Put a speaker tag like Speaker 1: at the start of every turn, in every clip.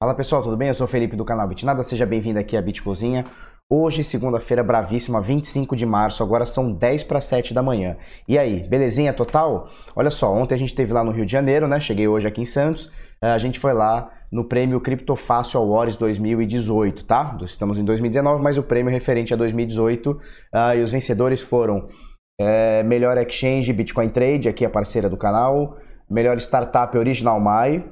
Speaker 1: Fala pessoal, tudo bem? Eu sou o Felipe do canal Bitnada, seja bem-vindo aqui à Bitcozinha. Hoje, segunda-feira, bravíssima, 25 de março, agora são 10 para 7 da manhã. E aí, belezinha total? Olha só, ontem a gente esteve lá no Rio de Janeiro, né? Cheguei hoje aqui em Santos. Eh, a gente foi lá no prêmio Criptofácil Awards 2018, tá? Estamos em 2019, mas o prêmio referente a 2018 uh, ah, e os vencedores foram é, Melhor Exchange Bitcoin Trade, aqui a parceira do canal, Melhor Startup Original Mai,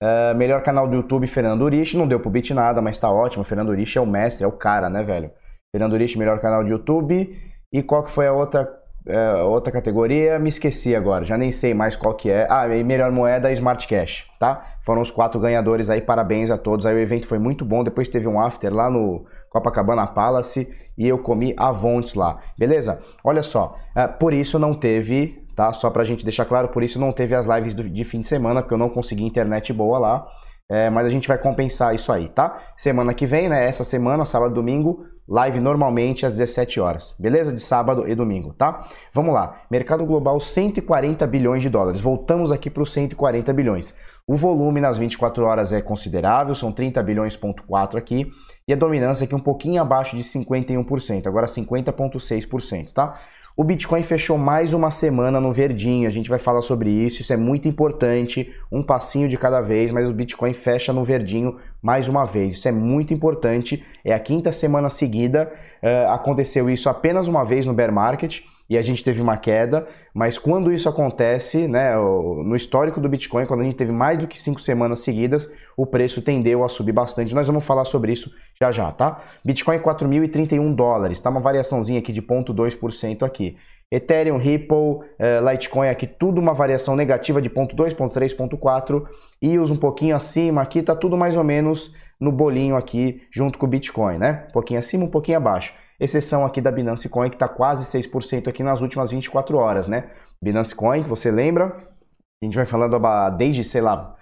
Speaker 1: Uh, melhor canal do YouTube, Fernando Urich. Não deu pro beat nada, mas tá ótimo. Fernando Urich é o mestre, é o cara, né, velho? Fernando Urich, melhor canal do YouTube. E qual que foi a outra, uh, outra categoria? Me esqueci agora, já nem sei mais qual que é. Ah, e melhor moeda, Smart Cash, tá? Foram os quatro ganhadores aí, parabéns a todos. Aí o evento foi muito bom. Depois teve um after lá no Copacabana Palace e eu comi avontes lá, beleza? Olha só, uh, por isso não teve tá? Só pra gente deixar claro, por isso não teve as lives de fim de semana, porque eu não consegui internet boa lá. É, mas a gente vai compensar isso aí, tá? Semana que vem, né? Essa semana, sábado e domingo, live normalmente às 17 horas, beleza? De sábado e domingo, tá? Vamos lá. Mercado global 140 bilhões de dólares. Voltamos aqui para os 140 bilhões. O volume nas 24 horas é considerável, são 30 bilhões ponto 4 aqui, e a dominância aqui um pouquinho abaixo de 51%, agora 50.6%, tá? O Bitcoin fechou mais uma semana no verdinho, a gente vai falar sobre isso, isso é muito importante, um passinho de cada vez, mas o Bitcoin fecha no verdinho mais uma vez, isso é muito importante, é a quinta semana seguida, uh, aconteceu isso apenas uma vez no bear market, e a gente teve uma queda, mas quando isso acontece, né, no histórico do Bitcoin, quando a gente teve mais do que cinco semanas seguidas, o preço tendeu a subir bastante. Nós vamos falar sobre isso já já, tá? Bitcoin 4.031 dólares, tá uma variaçãozinha aqui de 0,2% aqui. Ethereum, Ripple, eh, Litecoin aqui, tudo uma variação negativa de 0,2, 0,3, 0,4 e os um pouquinho acima aqui, tá tudo mais ou menos no bolinho aqui junto com o Bitcoin, né? Um pouquinho acima, um pouquinho abaixo exceção aqui da Binance Coin, que está quase 6% aqui nas últimas 24 horas, né? Binance Coin, você lembra, a gente vai falando desde, sei lá,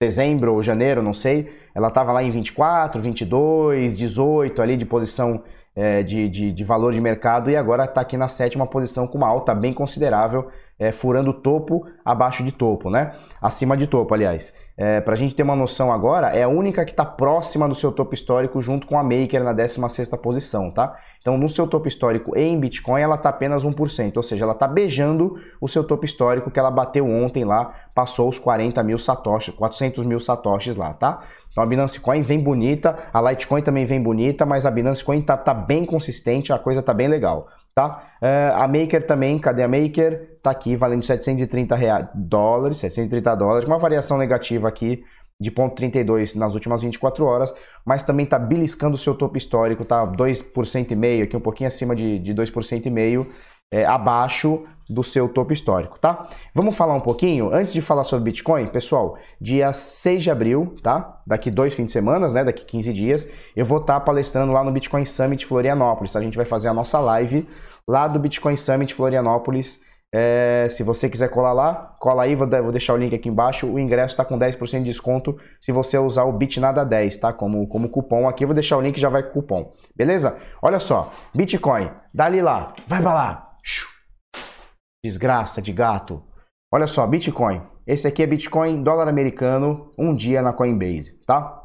Speaker 1: dezembro ou janeiro, não sei, ela estava lá em 24, 22, 18 ali de posição é, de, de, de, valor de mercado e agora está aqui na sétima posição com uma alta bem considerável, é, furando topo abaixo de topo, né? Acima de topo, aliás. É, Para a gente ter uma noção agora, é a única que está próxima do seu topo histórico junto com a Maker na 16ª posição, tá? Então, no seu topo histórico em Bitcoin, ela está apenas 1%, ou seja, ela está beijando o seu topo histórico que ela bateu ontem lá, passou os 40 mil satoshis, 400 mil satoshis lá, tá? Então a Binance Coin vem bonita, a Litecoin também vem bonita, mas a Binance Coin tá, tá bem consistente, a coisa tá bem legal, tá? Uh, a Maker também, cadê a Maker? Tá aqui, valendo 730 reais, dólares, 730 dólares, uma variação negativa aqui de 0,32 nas últimas 24 horas, mas também está beliscando o seu topo histórico, tá 2% e meio, aqui um pouquinho acima de, de 2% e meio, é, abaixo do seu topo histórico, tá? Vamos falar um pouquinho, antes de falar sobre Bitcoin, pessoal, dia 6 de abril, tá? Daqui dois fins de semana, né? Daqui 15 dias, eu vou estar tá palestrando lá no Bitcoin Summit Florianópolis. A gente vai fazer a nossa live lá do Bitcoin Summit Florianópolis é, se você quiser colar lá, cola aí, vou, deixar o link aqui embaixo. O ingresso está com 10% de desconto se você usar o BitNada10, tá? Como, como cupom aqui, eu vou deixar o link já vai com cupom. Beleza? Olha só, Bitcoin, dali lá, vai pra lá. Desgraça de gato. Olha só, Bitcoin. Esse aqui é Bitcoin, dólar americano, um dia na Coinbase, tá?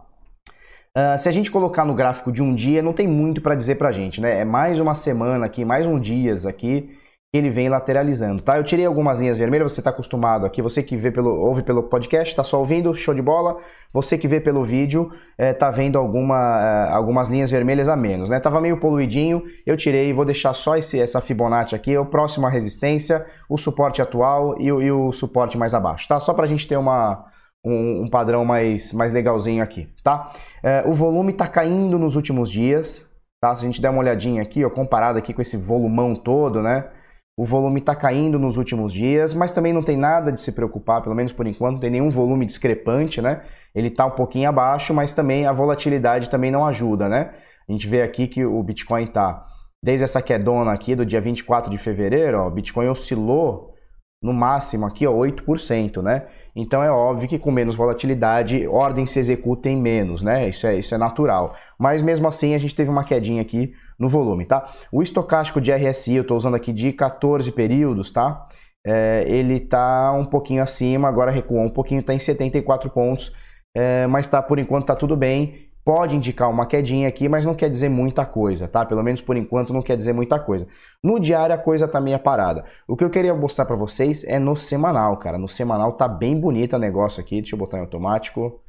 Speaker 1: Uh, se a gente colocar no gráfico de um dia, não tem muito para dizer pra gente, né? É mais uma semana aqui, mais um dias aqui ele vem lateralizando, tá? Eu tirei algumas linhas vermelhas, você está acostumado aqui, você que vê pelo, ouve pelo podcast, está só ouvindo, show de bola. Você que vê pelo vídeo, está é, vendo alguma, é, algumas linhas vermelhas a menos, né? Tava meio poluidinho, eu tirei e vou deixar só esse, essa Fibonacci aqui, o próximo a resistência, o suporte atual e, e o suporte mais abaixo, tá? Só para a gente ter uma, um, um, padrão mais, mais legalzinho aqui, tá? É, o volume está caindo nos últimos dias, tá? Se a gente der uma olhadinha aqui, ó, comparado aqui com esse volumão todo, né? O volume está caindo nos últimos dias, mas também não tem nada de se preocupar, pelo menos por enquanto, não tem nenhum volume discrepante, né? Ele está um pouquinho abaixo, mas também a volatilidade também não ajuda, né? A gente vê aqui que o Bitcoin está, desde essa quedona aqui do dia 24 de fevereiro, ó, o Bitcoin oscilou no máximo aqui, ó, 8%, né? Então é óbvio que com menos volatilidade, ordens se executem menos, né? Isso é, isso é natural. Mas mesmo assim a gente teve uma quedinha aqui no volume, tá? O estocástico de RSI, eu estou usando aqui de 14 períodos, tá? É, ele está um pouquinho acima, agora recuou um pouquinho, está em 74 pontos. é, mas tá, por enquanto tá tudo bem. Pode indicar uma quedinha aqui, mas não quer dizer muita coisa, tá? Pelo menos por enquanto não quer dizer muita coisa. No diário a coisa tá meio parada. O que eu queria mostrar para vocês é no semanal, cara. No semanal tá bem bonito o negócio aqui. Deixa eu botar em automático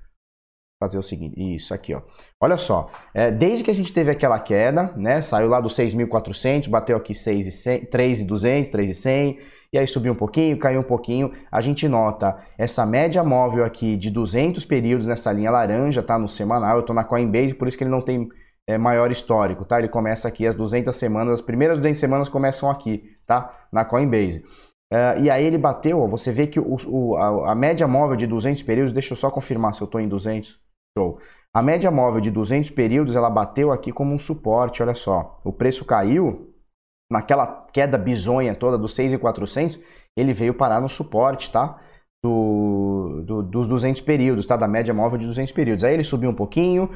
Speaker 1: fazer o seguinte, isso aqui, ó. Olha só, é, desde que a gente teve aquela queda, né, saiu lá dos 6.400, bateu aqui 3.200, 3.100, e aí subiu um pouquinho, caiu um pouquinho, a gente nota essa média móvel aqui de 200 períodos nessa linha laranja, tá, no semanal, eu tô na Coinbase, por isso que ele não tem é, maior histórico, tá? Ele começa aqui as 200 semanas, as primeiras 200 semanas começam aqui, tá? Na Coinbase. Uh, e aí ele bateu, ó, você vê que o, o, a, a, média móvel de 200 períodos, deixa eu só confirmar se eu estou em 200, show. A média móvel de 200 períodos, ela bateu aqui como um suporte, olha só. O preço caiu, naquela queda bizonha toda dos 6,400, ele veio parar no suporte, tá? Do, do, dos 200 períodos, tá? Da média móvel de 200 períodos. Aí ele subiu um pouquinho,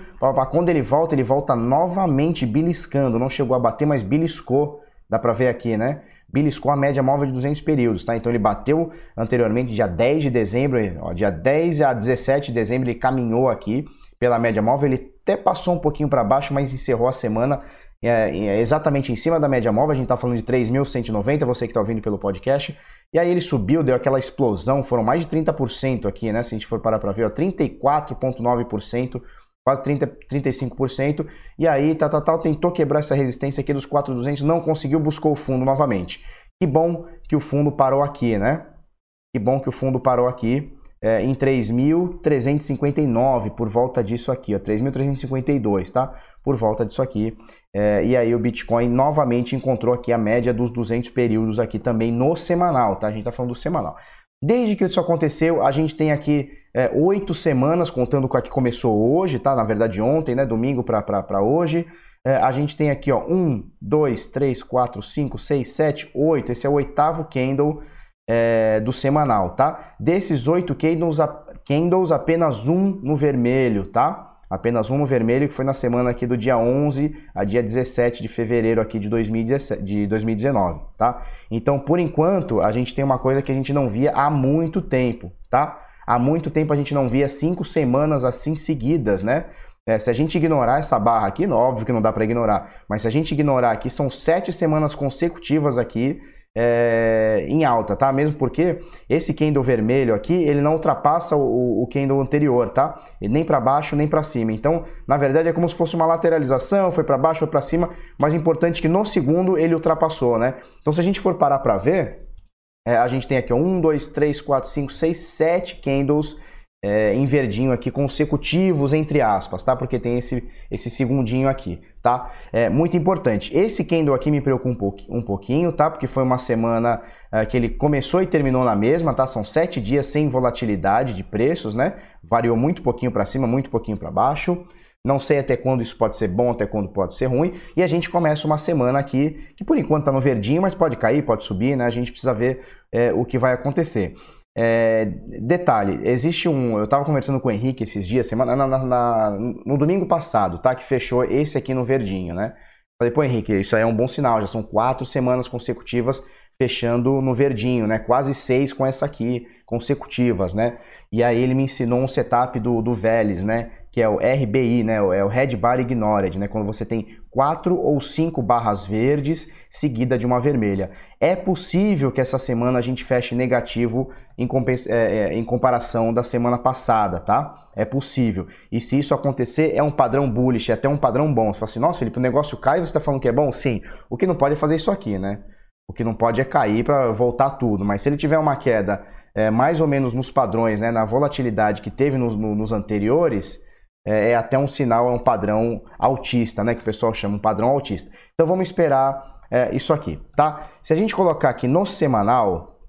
Speaker 1: quando ele volta, ele volta novamente beliscando, não chegou a bater, mas beliscou, dá pra ver aqui, né? Beliscou a média móvel de 200 períodos, tá? Então ele bateu anteriormente dia 10 de dezembro, ó, dia 10 a 17 de dezembro ele caminhou aqui pela média móvel, ele até passou um pouquinho para baixo, mas encerrou a semana é, é, exatamente em cima da média móvel, a gente está falando de 3.190, você que está ouvindo pelo podcast, e aí ele subiu, deu aquela explosão, foram mais de 30% aqui, né? Se a gente for parar para ver, 34,9% quase 30, 35%, e aí tal, tal, tal, tentou quebrar essa resistência aqui dos 4,200, não conseguiu, buscou o fundo novamente. Que bom que o fundo parou aqui, né? Que bom que o fundo parou aqui é, em 3.359, por volta disso aqui, ó, 3.352, tá? Por volta disso aqui. É, e aí o Bitcoin novamente encontrou aqui a média dos 200 períodos aqui também no semanal, tá? A gente tá falando do semanal. Desde que isso aconteceu, a gente tem aqui é, oito semanas, contando com a que começou hoje, tá? Na verdade, ontem, né? Domingo para hoje. É, a gente tem aqui, ó, um, dois, três, quatro, cinco, seis, sete, oito. Esse é o oitavo candle é, do semanal, tá? Desses oito candles, candles, apenas um no vermelho, tá? Apenas um no vermelho, que foi na semana aqui do dia 11 a dia 17 de fevereiro aqui de, 2017, de 2019, tá? Então, por enquanto, a gente tem uma coisa que a gente não via há muito tempo, tá? Há muito tempo a gente não via cinco semanas assim seguidas, né? É, se a gente ignorar essa barra aqui, óbvio que não dá para ignorar, mas se a gente ignorar aqui, são sete semanas consecutivas aqui é, em alta, tá? Mesmo porque esse candle vermelho aqui, ele não ultrapassa o, o candle anterior, tá? Nem para baixo, nem para cima. Então, na verdade, é como se fosse uma lateralização, foi para baixo, foi para cima, mas importante que no segundo ele ultrapassou, né? Então, se a gente for parar para ver, é, a gente tem aqui 1, 2, 3, 4, 5, 6, 7 candles é, em verdinho aqui, consecutivos, entre aspas, tá? Porque tem esse, esse segundinho aqui, tá? É muito importante. Esse candle aqui me preocupa um pouquinho, um pouquinho tá? Porque foi uma semana é, que ele começou e terminou na mesma, tá? São sete dias sem volatilidade de preços, né? Variou muito pouquinho para cima, muito pouquinho para baixo. Não sei até quando isso pode ser bom, até quando pode ser ruim. E a gente começa uma semana aqui que por enquanto está no verdinho, mas pode cair, pode subir, né? A gente precisa ver é, o que vai acontecer. É, detalhe, existe um. Eu estava conversando com o Henrique esses dias, semana, na, na, no domingo passado, tá? Que fechou esse aqui no verdinho, né? Falei, pô, Henrique, isso aí é um bom sinal, já são quatro semanas consecutivas fechando no verdinho, né? Quase seis com essa aqui, consecutivas, né? E aí ele me ensinou um setup do, do Vélez, né? Que é o RBI, né? É o Red Bar Ignored, né? Quando você tem quatro ou cinco barras verdes seguida de uma vermelha. É possível que essa semana a gente feche negativo em, é, é, em comparação da semana passada, tá? É possível. E se isso acontecer, é um padrão bullish, é até um padrão bom. Você fala assim, nossa, Felipe, o negócio cai você está falando que é bom? Sim. O que não pode é fazer isso aqui, né? O que não pode é cair para voltar tudo. Mas se ele tiver uma queda é, mais ou menos nos padrões, né, na volatilidade que teve nos anteriores, é, é, até um sinal, é um padrão autista, né? Que o pessoal chama um padrão autista. Então vamos esperar é, isso aqui, tá? Se a gente colocar aqui no semanal,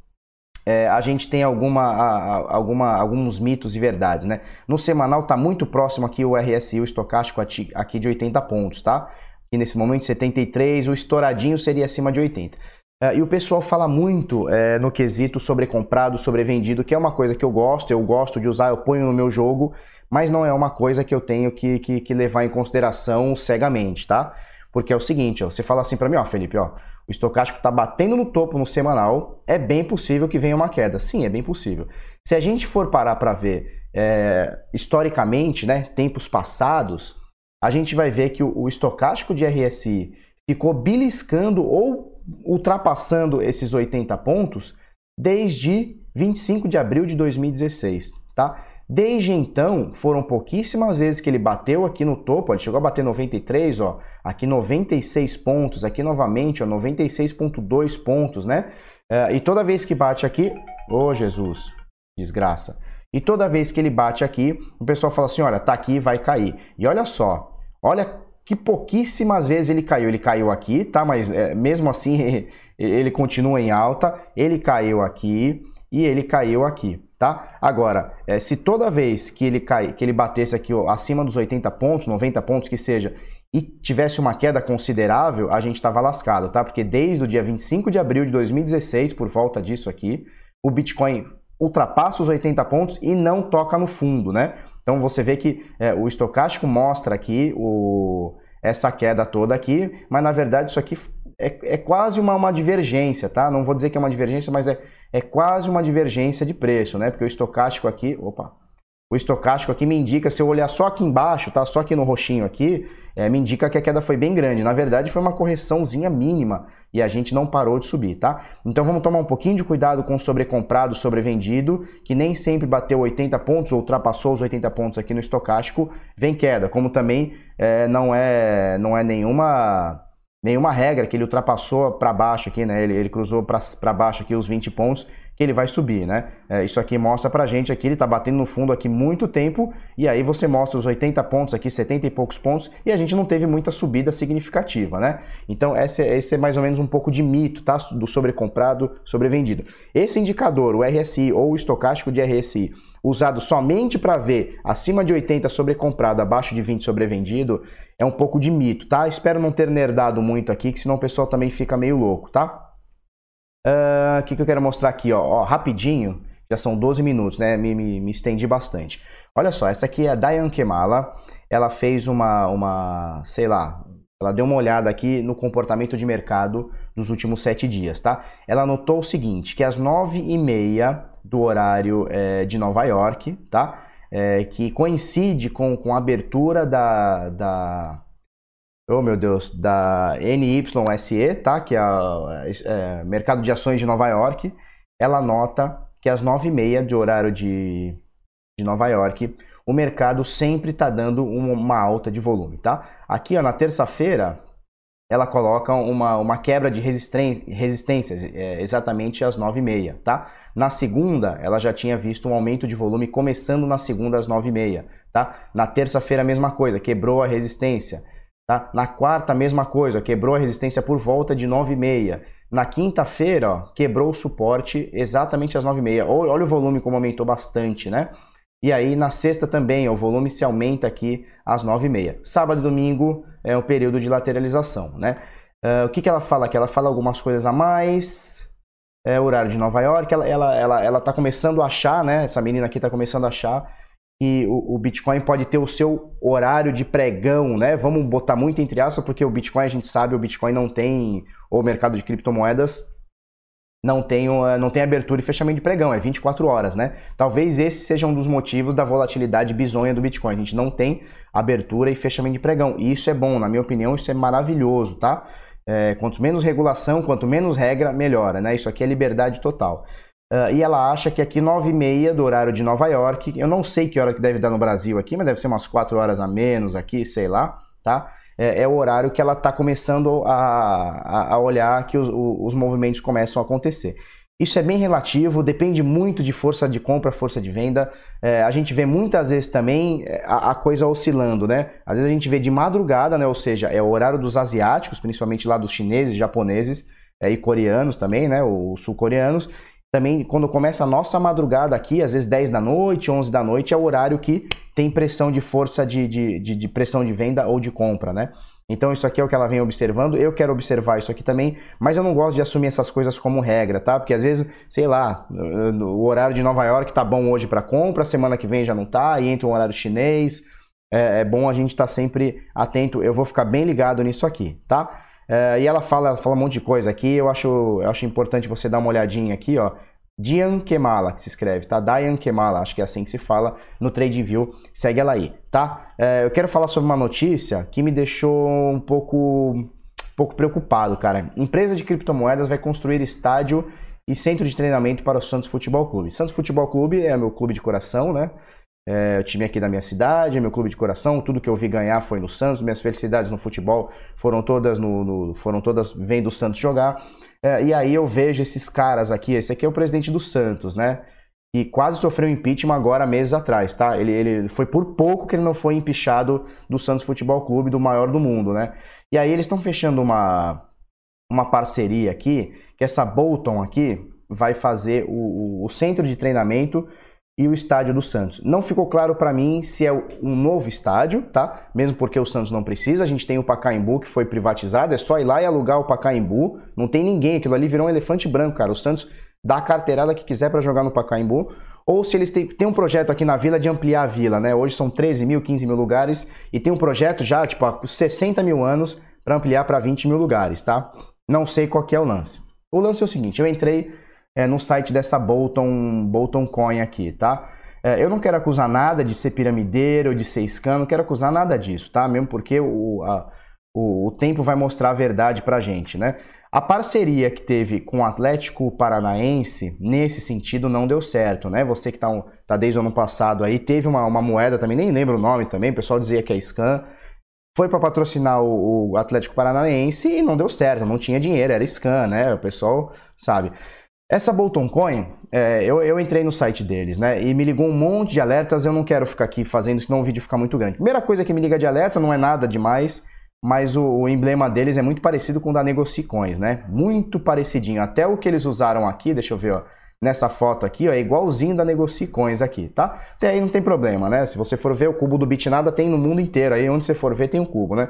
Speaker 1: é, a gente tem alguma, a, alguma, alguns mitos e verdades, né? No semanal está muito próximo aqui o RSI, o estocástico aqui de 80 pontos, tá? E nesse momento 73, o estouradinho seria acima de 80. É, e o pessoal fala muito é, no quesito sobre comprado, sobre vendido, que é uma coisa que eu gosto, eu gosto de usar, eu ponho no meu jogo, mas não é uma coisa que eu tenho que, que, que levar em consideração cegamente, tá? Porque é o seguinte, ó, você fala assim para mim, ó, Felipe, ó, o estocástico está batendo no topo no semanal, é bem possível que venha uma queda. Sim, é bem possível. Se a gente for parar para ver é, historicamente, né, tempos passados, a gente vai ver que o, o estocástico de RSI ficou beliscando ou ultrapassando esses 80 pontos desde 25 de abril de 2016, tá? Desde então, foram pouquíssimas vezes que ele bateu aqui no topo, ele chegou a bater 93, ó, aqui 96 pontos, aqui novamente, ó, 96.2 pontos, né? É, e toda vez que bate aqui, ô oh, Jesus, desgraça. E toda vez que ele bate aqui, o pessoal fala assim, olha, tá aqui, vai cair. E olha só, olha que pouquíssimas vezes ele caiu. Ele caiu aqui, tá? Mas é, mesmo assim ele continua em alta. Ele caiu aqui e ele caiu aqui tá? Agora, é, se toda vez que ele cai, que ele batesse aqui ó, acima dos 80 pontos, 90 pontos que seja, e tivesse uma queda considerável, a gente estava lascado, tá? Porque desde o dia 25 de abril de 2016, por volta disso aqui, o Bitcoin ultrapassa os 80 pontos e não toca no fundo, né? Então você vê que é, o estocástico mostra aqui o, essa queda toda aqui, mas na verdade isso aqui é, é quase uma, uma divergência, tá? Não vou dizer que é uma divergência, mas é, é quase uma divergência de preço, né? Porque o estocástico aqui, opa, o estocástico aqui me indica, se eu olhar só aqui embaixo, tá? Só aqui no roxinho aqui, é, me indica que a queda foi bem grande. Na verdade, foi uma correçãozinha mínima e a gente não parou de subir, tá? Então vamos tomar um pouquinho de cuidado com sobrecomprado, sobrevendido, que nem sempre bateu 80 pontos ou ultrapassou os 80 pontos aqui no estocástico, vem queda. Como também é, não é não é nenhuma nenhuma regra que ele ultrapassou para baixo aqui, né? Ele, ele cruzou para baixo aqui os 20 pontos que ele vai subir, né? É, isso aqui mostra pra gente aqui, ele tá batendo no fundo aqui muito tempo, e aí você mostra os 80 pontos aqui, 70 e poucos pontos, e a gente não teve muita subida significativa, né? Então esse, esse é mais ou menos um pouco de mito, tá? Do sobrecomprado, sobrevendido. Esse indicador, o RSI ou o estocástico de RSI, usado somente para ver acima de 80 sobrecomprado, abaixo de 20 sobrevendido, é um pouco de mito, tá? Espero não ter nerdado muito aqui, que senão o pessoal também fica meio louco, tá? O uh, que, que eu quero mostrar aqui, ó, ó, rapidinho, já são 12 minutos, né? Me, me, me, estendi bastante. Olha só, essa aqui é a Diane Kemala. Ela fez uma, uma, sei lá, ela deu uma olhada aqui no comportamento de mercado dos últimos sete dias, tá? Ela notou o seguinte, que às nove e meia do horário é, de Nova York, tá? É, que coincide com, com a abertura da, da oh meu Deus, da NYSE, tá? Que é o é, mercado de ações de Nova York, ela nota que às 9h30 de horário de, de Nova York, o mercado sempre está dando uma alta de volume, tá? Aqui, ó, na terça-feira, ela coloca uma, uma quebra de resistências é, exatamente às 9h30, tá? Na segunda, ela já tinha visto um aumento de volume começando na segunda às 9h30, tá? Na terça-feira, a mesma coisa, quebrou a resistência. Tá? Na quarta, a mesma coisa, quebrou a resistência por volta de 9,5. Na quinta-feira, quebrou o suporte exatamente às 9,5. Olha o volume como aumentou bastante, né? E aí na sexta também, o volume se aumenta aqui às 9h30. Sábado e domingo é o período de lateralização, né? Uh, o que, que ela fala aqui? Ela fala algumas coisas a mais. É o horário de Nova York. Ela, ela, ela, ela tá começando a achar, né? Essa menina aqui tá começando a achar que o, o, Bitcoin pode ter o seu horário de pregão, né? Vamos botar muito entre aspas, porque o Bitcoin, a gente sabe, o Bitcoin não tem, ou o mercado de criptomoedas, não tem, não tem abertura e fechamento de pregão, é 24 horas, né? Talvez esse seja um dos motivos da volatilidade bizonha do Bitcoin. A gente não tem abertura e fechamento de pregão. E isso é bom, na minha opinião, isso é maravilhoso, tá? É, quanto menos regulação, quanto menos regra, melhora, né? Isso aqui é liberdade total. Uh, e ela acha que aqui 9 e meia do horário de Nova York, eu não sei que hora que deve dar no Brasil aqui, mas deve ser umas 4 horas a menos aqui, sei lá, tá? É, é o horário que ela está começando a, a, olhar que os, os movimentos começam a acontecer. Isso é bem relativo, depende muito de força de compra, força de venda. É, a gente vê muitas vezes também é, a, a, coisa oscilando, né? Às vezes a gente vê de madrugada, né? Ou seja, é o horário dos asiáticos, principalmente lá dos chineses, japoneses é, e coreanos também, né? Os sul-coreanos também quando começa a nossa madrugada aqui, às vezes 10 da noite, 11 da noite, é o horário que tem pressão de força de, de, de, de, pressão de venda ou de compra, né? Então isso aqui é o que ela vem observando, eu quero observar isso aqui também, mas eu não gosto de assumir essas coisas como regra, tá? Porque às vezes, sei lá, o horário de Nova York tá bom hoje para compra, semana que vem já não tá, e entra um horário chinês, é, é bom a gente estar tá sempre atento, eu vou ficar bem ligado nisso aqui, tá? É, e ela fala, fala um monte de coisa aqui, eu acho, eu acho importante você dar uma olhadinha aqui, ó. Dian Kemala, que se escreve, tá? Dian Kemala, acho que é assim que se fala no TradeView. Segue ela aí, tá? É, eu quero falar sobre uma notícia que me deixou um pouco, um pouco preocupado, cara. Empresa de criptomoedas vai construir estádio e centro de treinamento para o Santos Futebol Clube. Santos Futebol Clube é meu clube de coração, né? É, o time aqui da minha cidade, meu clube de coração, tudo que eu vi ganhar foi no Santos, minhas felicidades no futebol foram todas no, no foram todas vendo o Santos jogar. É, e aí eu vejo esses caras aqui, esse aqui é o presidente do Santos, né? E quase sofreu impeachment agora meses atrás, tá? Ele, ele foi por pouco que ele não foi empichado do Santos Futebol Clube, do maior do mundo, né? E aí eles estão fechando uma, uma parceria aqui, que essa Bolton aqui vai fazer o, o, o centro de treinamento e o estádio do Santos. Não ficou claro para mim se é um novo estádio, tá? Mesmo porque o Santos não precisa. A gente tem o Pacaembu que foi privatizado, é só ir lá e alugar o Pacaembu. Não tem ninguém, aquilo ali virou um elefante branco, cara. O Santos dá a carteirada que quiser para jogar no Pacaembu. Ou se eles têm, um projeto aqui na vila de ampliar a vila, né? Hoje são 13 mil, 15 mil lugares e tem um projeto já, tipo, há 60 mil anos para ampliar para 20 mil lugares, tá? Não sei qual é o lance. O lance é o seguinte, eu entrei é, no site dessa Bolton, Bolton Coin aqui, tá? É, eu não quero acusar nada de ser piramideiro ou de ser scam, não quero acusar nada disso, tá? Mesmo porque o, a, o, o tempo vai mostrar a verdade pra gente, né? A parceria que teve com o Atlético Paranaense, nesse sentido, não deu certo, né? Você que tá, tá desde o ano passado aí, teve uma, uma moeda também, nem lembro o nome também, o pessoal dizia que é scam, foi para patrocinar o, o, Atlético Paranaense e não deu certo, não tinha dinheiro, era scam, né? O pessoal sabe. Essa Bolton Coin, é, eu, eu, entrei no site deles, né? E me ligou um monte de alertas. Eu não quero ficar aqui fazendo, senão o vídeo fica muito grande. Primeira coisa que me liga de alerta não é nada demais, mas o, o emblema deles é muito parecido com o da Negocicoins, né? Muito parecidinho. Até o que eles usaram aqui, deixa eu ver, ó. Nessa foto aqui, ó, é igualzinho da Negocicoins aqui, tá? Até aí não tem problema, né? Se você for ver, o cubo do Bitnada tem no mundo inteiro. Aí onde você for ver, tem um cubo, né?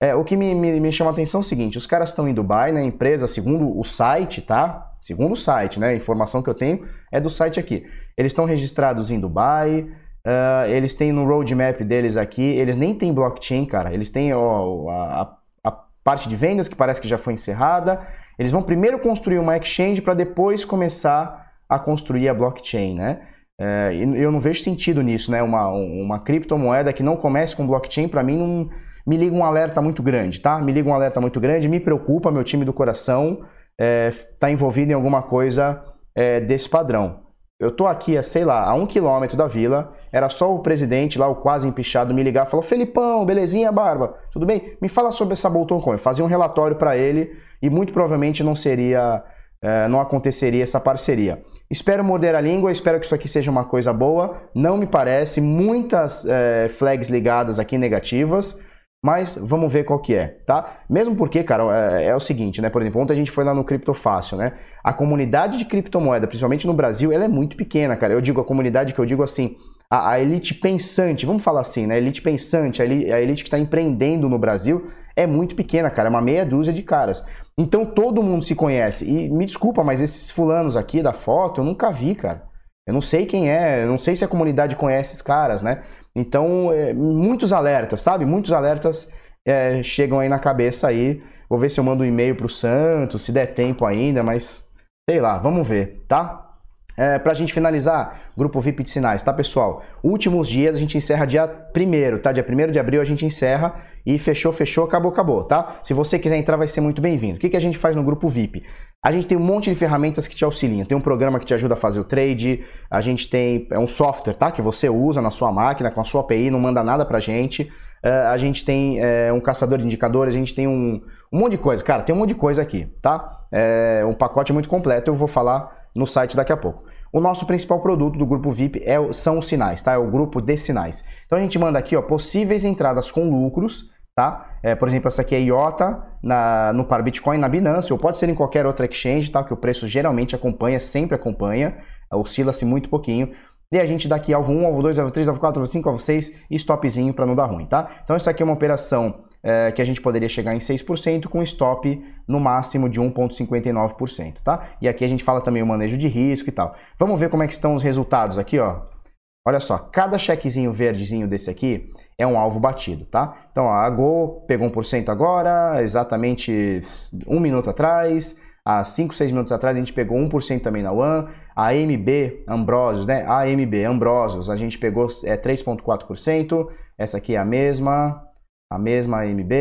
Speaker 1: É, o que me, me, me chama a atenção é o seguinte: os caras estão em Dubai, né? A empresa, segundo o site, tá? Segundo o site, né? A informação que eu tenho é do site aqui. Eles estão registrados em Dubai, uh, eles têm no roadmap deles aqui, eles nem têm blockchain, cara. Eles têm ó, a, a parte de vendas que parece que já foi encerrada. Eles vão primeiro construir uma exchange para depois começar a construir a blockchain, né? É, eu não vejo sentido nisso, né? Uma, uma criptomoeda que não comece com blockchain, para mim, não, me liga um alerta muito grande, tá? Me liga um alerta muito grande, me preocupa, meu time do coração está é, tá envolvido em alguma coisa é, desse padrão. Eu tô aqui, sei lá, a um quilômetro da vila, era só o presidente lá, o quase empichado, me ligar e falou: Felipão, belezinha, barba, tudo bem? Me fala sobre essa Bolton Coin. Fazia um relatório para ele e muito provavelmente não seria, é, não aconteceria essa parceria. Espero morder a língua, espero que isso aqui seja uma coisa boa. Não me parece, muitas é, flags ligadas aqui negativas. Mas vamos ver qual que é, tá? Mesmo porque, cara, é, é, o seguinte, né? Por exemplo, ontem a gente foi lá no Criptofácil, né? A comunidade de criptomoeda, principalmente no Brasil, ela é muito pequena, cara. Eu digo a comunidade que eu digo assim, a, a elite pensante, vamos falar assim, né? A elite pensante, a elite, a elite que está empreendendo no Brasil é muito pequena, cara. É uma meia dúzia de caras. Então todo mundo se conhece. E me desculpa, mas esses fulanos aqui da foto eu nunca vi, cara. Eu não sei quem é, eu não sei se a comunidade conhece esses caras, né? Então, é, muitos alertas, sabe? Muitos alertas é, chegam aí na cabeça aí. Vou ver se eu mando um e-mail pro Santos, se der tempo ainda, mas sei lá, vamos ver, tá? É, pra gente finalizar, grupo VIP de sinais, tá pessoal? Últimos dias a gente encerra dia 1 tá? Dia 1 de abril a gente encerra e fechou, fechou, acabou, acabou, tá? Se você quiser entrar vai ser muito bem-vindo. O que, que a gente faz no grupo VIP? A gente tem um monte de ferramentas que te auxiliam. Tem um programa que te ajuda a fazer o trade, a gente tem é um software, tá? Que você usa na sua máquina, com a sua API, não manda nada pra gente. Uh, a gente tem é, um caçador de indicadores, a gente tem um, um monte de coisa. Cara, tem um monte de coisa aqui, tá? É um pacote muito completo, eu vou falar no site daqui a pouco. O nosso principal produto do grupo VIP é, são os sinais, tá? É o grupo de sinais. Então a gente manda aqui, ó, possíveis entradas com lucros, tá? É, por exemplo, essa aqui é IOTA na, no par Bitcoin na Binance, ou pode ser em qualquer outra exchange, tá? Que o preço geralmente acompanha, sempre acompanha, oscila-se muito pouquinho. E a gente dá aqui alvo 1, alvo 2, alvo 3, alvo 4, alvo 5, alvo 6 e stopzinho para não dar ruim, tá? Então isso aqui é uma operação é, que a gente poderia chegar em 6% com stop no máximo de 1,59%, tá? E aqui a gente fala também o manejo de risco e tal. Vamos ver como é que estão os resultados aqui, ó. Olha só, cada chequezinho verdezinho desse aqui, é um alvo batido, tá? Então a Go pegou 1% agora, exatamente um minuto atrás, há 5, 6 minutos atrás a gente pegou 1% também na One, a AMB Ambrosios, né? A AMB Ambrosios, a gente pegou é, 3,4%, essa aqui é a mesma, a mesma AMB,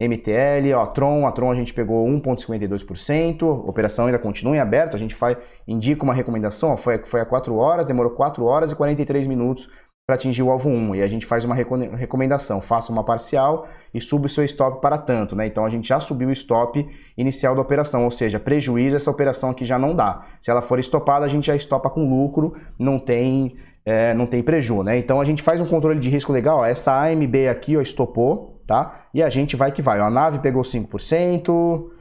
Speaker 1: MTL, ó, Tron, a Tron a gente pegou 1,52%, a operação ainda continua em aberto, a gente faz, indica uma recomendação, ó, foi, foi a 4 horas, demorou 4 horas e 43 minutos para atingir o alvo 1, e a gente faz uma recomendação, faça uma parcial e suba o seu stop para tanto, né? Então a gente já subiu o stop inicial da operação, ou seja, prejuízo essa operação aqui já não dá. Se ela for estopada, a gente já estopa com lucro, não tem é, não tem prejuízo, né? Então a gente faz um controle de risco legal, ó, essa AMB aqui, ó, estopou, tá? E a gente vai que vai. Ó, a nave pegou 5%.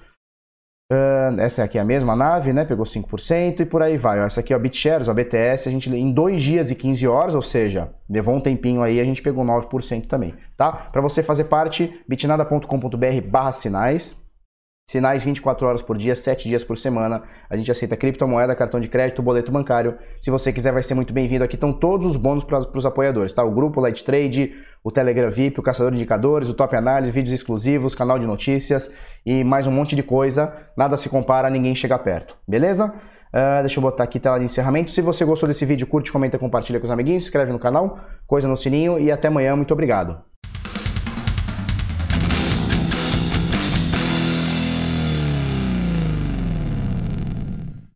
Speaker 1: Uh, essa aqui é a mesma nave, né? Pegou 5% e por aí vai. Ó, essa aqui é a BitShares, a BTS, a gente em 2 dias e 15 horas, ou seja, levou um tempinho aí, a gente pegou 9% também, tá? Para você fazer parte, bitnada.com.br/barra sinais. Sinais 24 horas por dia, 7 dias por semana. A gente aceita criptomoeda, cartão de crédito, boleto bancário. Se você quiser, vai ser muito bem-vindo. Aqui estão todos os bônus para os apoiadores, tá? O grupo Light Trade, o Telegram VIP, o Caçador de Indicadores, o Top Análise, vídeos exclusivos, canal de notícias e mais um monte de coisa. Nada se compara, ninguém chega perto. Beleza? Uh, deixa eu botar aqui tela de encerramento. Se você gostou desse vídeo, curte, comenta, compartilha com os amiguinhos, se inscreve no canal, coisa no sininho e até amanhã. Muito obrigado.